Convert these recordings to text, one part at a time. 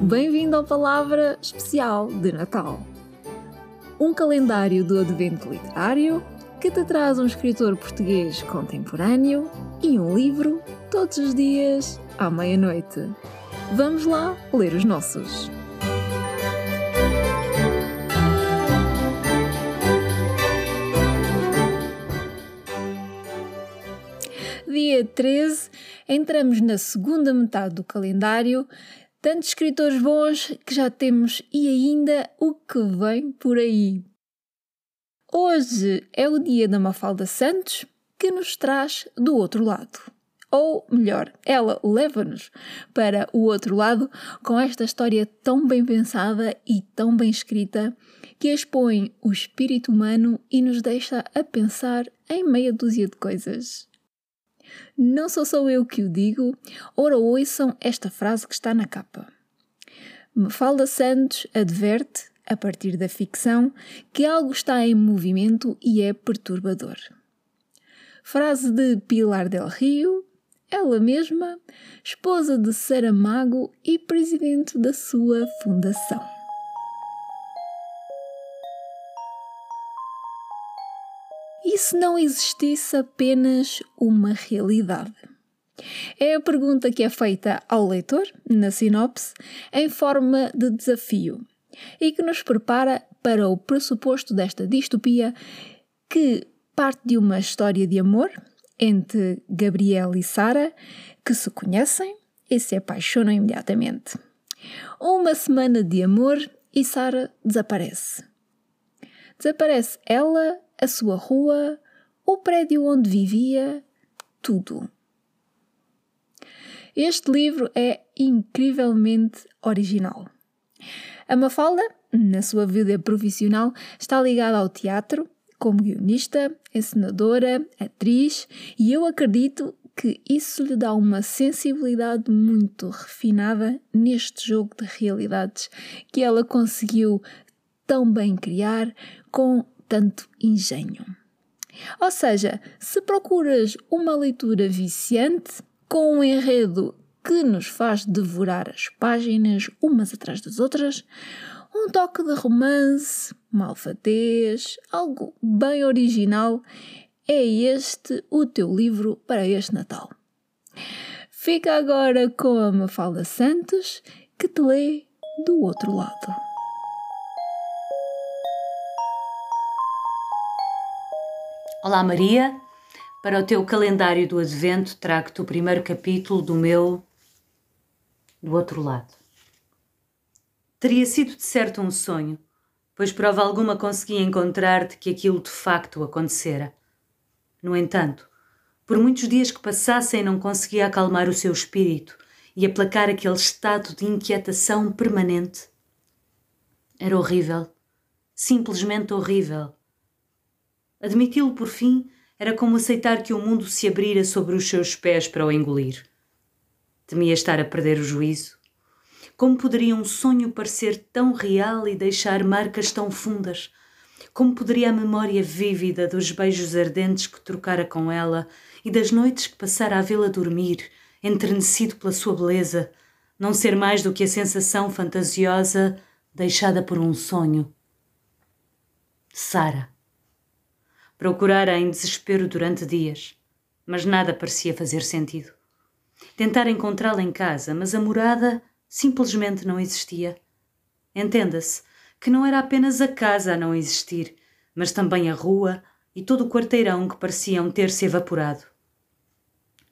Bem-vindo à Palavra Especial de Natal. Um calendário do Advento Literário que te traz um escritor português contemporâneo e um livro todos os dias à meia-noite. Vamos lá ler os nossos. Dia 13, entramos na segunda metade do calendário tantos escritores bons que já temos e ainda o que vem por aí. Hoje é o dia da Mafalda Santos que nos traz do outro lado. Ou melhor, ela leva-nos para o outro lado com esta história tão bem pensada e tão bem escrita que expõe o espírito humano e nos deixa a pensar em meia dúzia de coisas. Não sou só eu que o digo, ora ouçam esta frase que está na capa. Mafalda Santos adverte, a partir da ficção, que algo está em movimento e é perturbador. Frase de Pilar del Rio, ela mesma, esposa de Saramago e presidente da sua fundação. Se não existisse apenas uma realidade? É a pergunta que é feita ao leitor, na sinopse, em forma de desafio e que nos prepara para o pressuposto desta distopia que parte de uma história de amor entre Gabriel e Sara, que se conhecem e se apaixonam imediatamente. Uma semana de amor e Sara desaparece. Desaparece ela a sua rua, o prédio onde vivia, tudo. Este livro é incrivelmente original. A Mafalda, na sua vida profissional, está ligada ao teatro como guionista, encenadora, atriz, e eu acredito que isso lhe dá uma sensibilidade muito refinada neste jogo de realidades que ela conseguiu tão bem criar com tanto engenho. Ou seja, se procuras uma leitura viciante, com um enredo que nos faz devorar as páginas umas atrás das outras, um toque de romance, malfatez, algo bem original, é este o teu livro para este Natal. Fica agora com a Mafalda Santos, que te lê do outro lado. Olá Maria, para o teu calendário do Advento trago-te o primeiro capítulo do meu do outro lado. Teria sido de certo um sonho, pois prova alguma consegui encontrar-te que aquilo de facto acontecera. No entanto, por muitos dias que passassem não conseguia acalmar o seu espírito e aplacar aquele estado de inquietação permanente. Era horrível, simplesmente horrível Admiti-lo por fim era como aceitar que o mundo se abrira sobre os seus pés para o engolir. Temia estar a perder o juízo. Como poderia um sonho parecer tão real e deixar marcas tão fundas? Como poderia a memória vívida dos beijos ardentes que trocara com ela e das noites que passara a vê-la dormir, enternecido pela sua beleza, não ser mais do que a sensação fantasiosa deixada por um sonho? Sara. Procurara em desespero durante dias, mas nada parecia fazer sentido. Tentara encontrá-la em casa, mas a morada simplesmente não existia. Entenda-se que não era apenas a casa a não existir, mas também a rua e todo o quarteirão que pareciam ter se evaporado.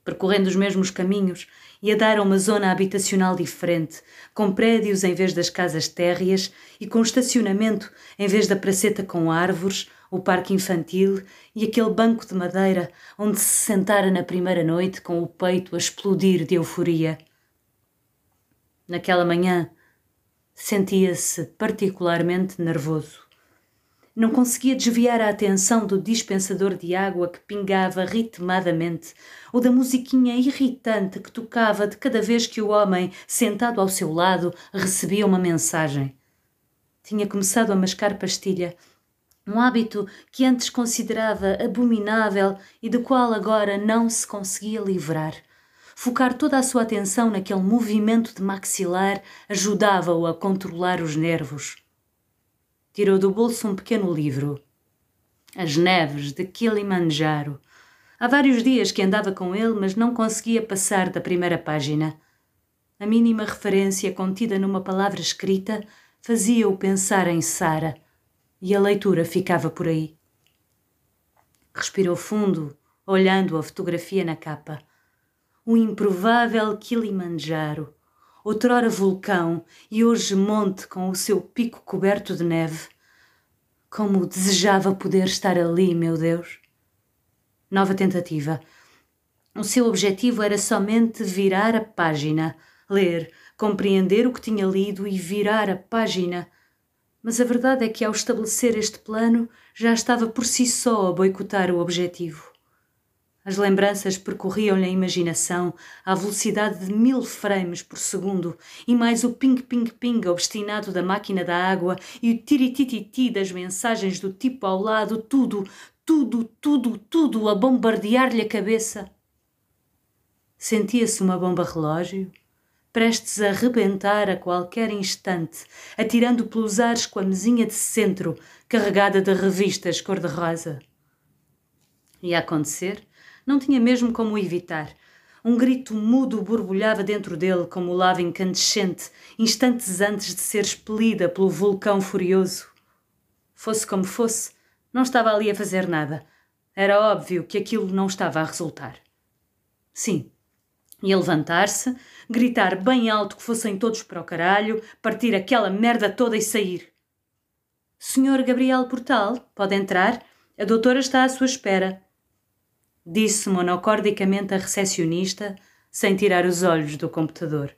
Percorrendo os mesmos caminhos, ia dar a uma zona habitacional diferente, com prédios em vez das casas térreas e com estacionamento em vez da praceta com árvores, o parque infantil e aquele banco de madeira onde se sentara na primeira noite com o peito a explodir de euforia. Naquela manhã, sentia-se particularmente nervoso. Não conseguia desviar a atenção do dispensador de água que pingava ritmadamente ou da musiquinha irritante que tocava de cada vez que o homem, sentado ao seu lado, recebia uma mensagem. Tinha começado a mascar pastilha Um hábito que antes considerava abominável e do qual agora não se conseguia livrar. Focar toda a sua atenção naquele movimento de maxilar ajudava-o a controlar os nervos. Tirou do bolso um pequeno livro. As Neves de Kilimanjaro. Há vários dias que andava com ele, mas não conseguia passar da primeira página. A mínima referência contida numa palavra escrita fazia-o pensar em Sara e a leitura ficava por aí. Respirou fundo, olhando a fotografia na capa. O improvável Kilimanjaro, outrora vulcão e hoje monte com o seu pico coberto de neve. Como desejava poder estar ali, meu Deus. Nova tentativa. O seu objetivo era somente virar a página, ler, compreender o que tinha lido e virar a página mas a verdade é que ao estabelecer este plano já estava por si só a boicotar o objetivo. As lembranças percorriam-lhe a imaginação à velocidade de mil frames por segundo, e mais o ping-ping-ping obstinado da máquina da água e o tiritititi das mensagens do tipo ao lado, tudo, tudo, tudo, tudo a bombardear-lhe a cabeça. Sentia-se uma bomba relógio, prestes a rebentar a qualquer instante, atirando pelos ares com a mesinha de centro, carregada de revistas cor-de-rosa. Ia acontecer, não tinha mesmo como evitar. Um grito mudo borbulhava dentro dele como lava incandescente, instantes antes de ser expelida pelo vulcão furioso. Fosse como fosse, não estava ali a fazer nada. Era óbvio que aquilo não estava a resultar. Sim, Ia levantar-se, gritar bem alto que fossem todos para o caralho, partir aquela merda toda e sair. Senhor Gabriel Portal, pode entrar? A doutora está à sua espera. Disse monocordicamente a recepcionista, sem tirar os olhos do computador.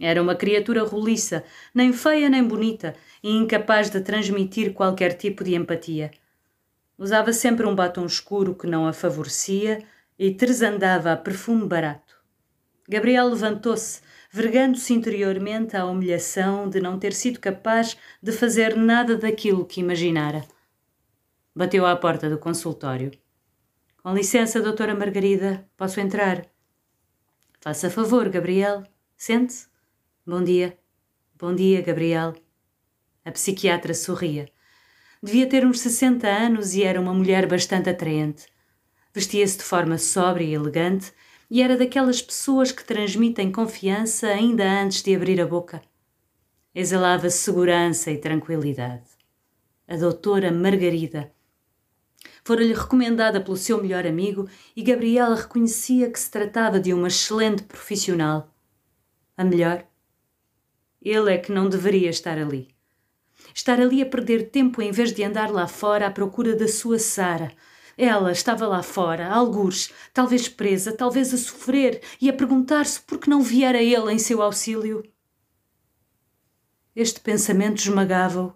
Era uma criatura roliça, nem feia nem bonita, e incapaz de transmitir qualquer tipo de empatia. Usava sempre um batom escuro que não a favorecia e tresandava a perfume barato. Gabriel levantou-se, vergando-se interiormente à humilhação de não ter sido capaz de fazer nada daquilo que imaginara. Bateu à porta do consultório. Com licença, doutora Margarida, posso entrar? Faça favor, Gabriel. Sente-se. Bom dia. Bom dia, Gabriel. A psiquiatra sorria. Devia ter uns 60 anos e era uma mulher bastante atraente. Vestia-se de forma sóbria e elegante e era daquelas pessoas que transmitem confiança ainda antes de abrir a boca. Exalava segurança e tranquilidade. A doutora Margarida fora-lhe recomendada pelo seu melhor amigo e Gabriela reconhecia que se tratava de uma excelente profissional. A melhor? Ele é que não deveria estar ali. Estar ali a perder tempo em vez de andar lá fora à procura da sua Sara, ela estava lá fora, algures, talvez presa, talvez a sofrer e a perguntar-se por que não viera ele em seu auxílio. Este pensamento esmagava-o.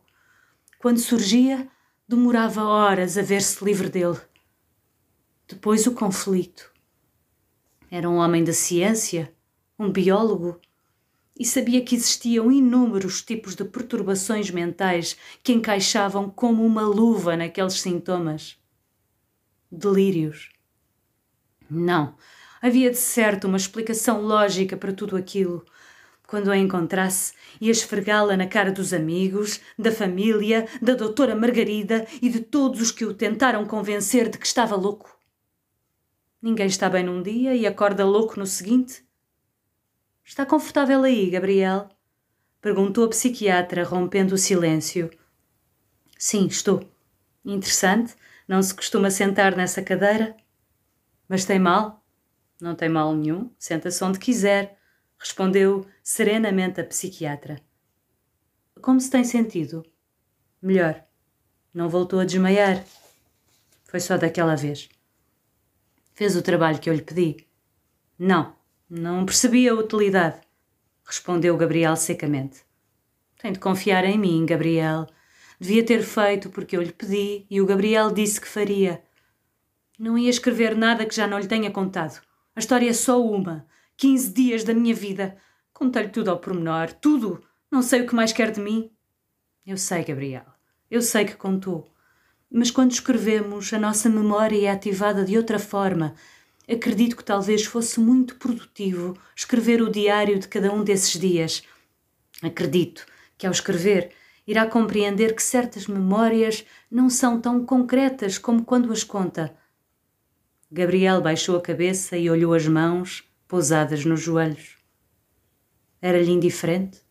Quando surgia, demorava horas a ver-se livre dele. Depois o conflito. Era um homem da ciência, um biólogo, e sabia que existiam inúmeros tipos de perturbações mentais que encaixavam como uma luva naqueles sintomas delírios. Não, havia de certo uma explicação lógica para tudo aquilo. Quando a encontrasse, ia esfregá-la na cara dos amigos, da família, da doutora Margarida e de todos os que o tentaram convencer de que estava louco. Ninguém está bem num dia e acorda louco no seguinte? Está confortável aí, Gabriel? Perguntou a psiquiatra, rompendo o silêncio. Sim, estou. Interessante. Não se costuma sentar nessa cadeira? Mas tem mal? Não tem mal nenhum, senta-se onde quiser, respondeu serenamente a psiquiatra. Como se tem sentido? Melhor. Não voltou a desmaiar. Foi só daquela vez. Fez o trabalho que eu lhe pedi? Não, não percebi a utilidade, respondeu Gabriel secamente. Tem de confiar em mim, Gabriel. Devia ter feito porque eu lhe pedi e o Gabriel disse que faria. Não ia escrever nada que já não lhe tenha contado. A história é só uma. Quinze dias da minha vida. Contei-lhe tudo ao pormenor, tudo. Não sei o que mais quer de mim. Eu sei, Gabriel. Eu sei que contou. Mas quando escrevemos, a nossa memória é ativada de outra forma. Acredito que talvez fosse muito produtivo escrever o diário de cada um desses dias. Acredito que ao escrever irá compreender que certas memórias não são tão concretas como quando as conta. Gabriel baixou a cabeça e olhou as mãos pousadas nos joelhos. Era-lhe indiferente?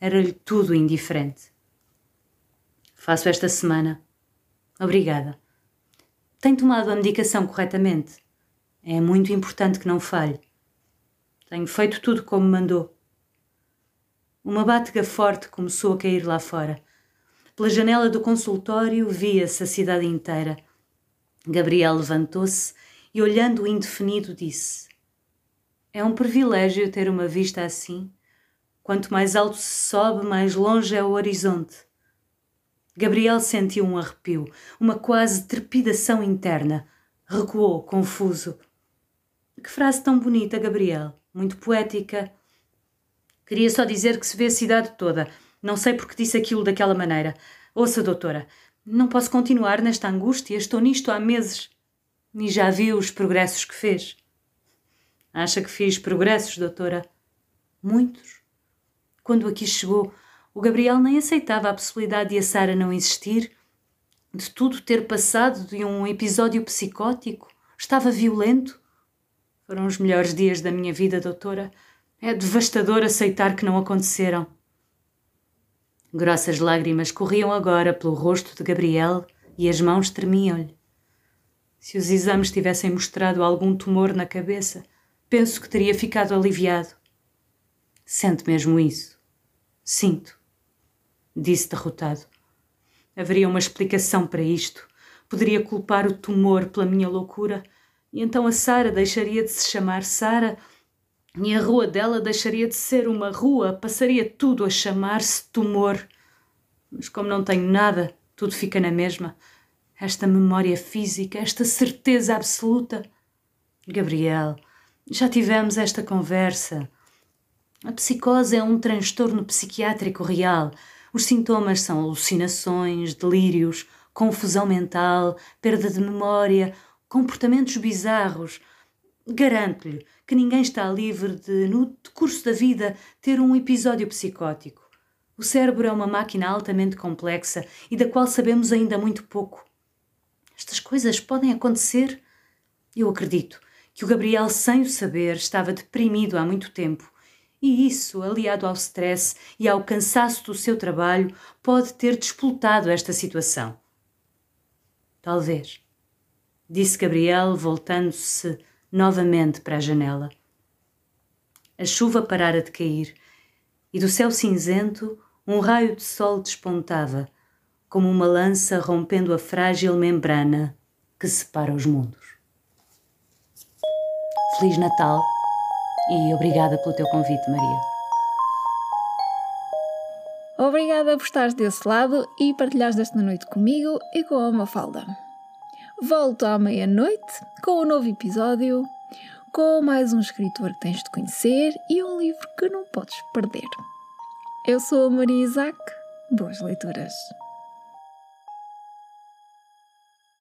Era-lhe tudo indiferente. Faço esta semana. Obrigada. Tenho tomado a medicação corretamente. É muito importante que não falhe. Tenho feito tudo como mandou. Uma bátega forte começou a cair lá fora. Pela janela do consultório via-se a cidade inteira. Gabriel levantou-se e, olhando o indefinido, disse: É um privilégio ter uma vista assim. Quanto mais alto se sobe, mais longe é o horizonte. Gabriel sentiu um arrepio, uma quase trepidação interna. Recuou, confuso. Que frase tão bonita, Gabriel. Muito poética. Queria só dizer que se vê a cidade toda. Não sei porque disse aquilo daquela maneira. Ouça, doutora, não posso continuar nesta angústia. Estou nisto há meses. E já viu os progressos que fez. Acha que fiz progressos, doutora? Muitos. Quando aqui chegou, o Gabriel nem aceitava a possibilidade de a Sara não existir, de tudo ter passado de um episódio psicótico. Estava violento. Foram os melhores dias da minha vida, doutora. É devastador aceitar que não aconteceram. Grossas lágrimas corriam agora pelo rosto de Gabriel e as mãos tremiam-lhe. Se os exames tivessem mostrado algum tumor na cabeça, penso que teria ficado aliviado. Sente mesmo isso? Sinto disse derrotado. Haveria uma explicação para isto. Poderia culpar o tumor pela minha loucura, e então a Sara deixaria de se chamar Sara, e a rua dela deixaria de ser uma rua, passaria tudo a chamar-se tumor. Mas como não tenho nada, tudo fica na mesma. Esta memória física, esta certeza absoluta. Gabriel, já tivemos esta conversa. A psicose é um transtorno psiquiátrico real os sintomas são alucinações, delírios, confusão mental, perda de memória, comportamentos bizarros. Garanto-lhe que ninguém está livre de, no decurso da vida, ter um episódio psicótico. O cérebro é uma máquina altamente complexa e da qual sabemos ainda muito pouco. Estas coisas podem acontecer. Eu acredito que o Gabriel, sem o saber, estava deprimido há muito tempo e isso, aliado ao stress e ao cansaço do seu trabalho, pode ter despoltado esta situação. Talvez, disse Gabriel, voltando-se novamente para a janela. A chuva parara de cair e do céu cinzento um raio de sol despontava, como uma lança rompendo a frágil membrana que separa os mundos. Feliz Natal! e obrigada pelo teu convite, Maria. Obrigada por estares desse lado e partilhares esta noite comigo e com a Mafalda. Volto à meia-noite com um novo episódio, com mais um escritor que tens de conhecer e um livro que não podes perder. Eu sou a Maria Isaac. Boas leituras.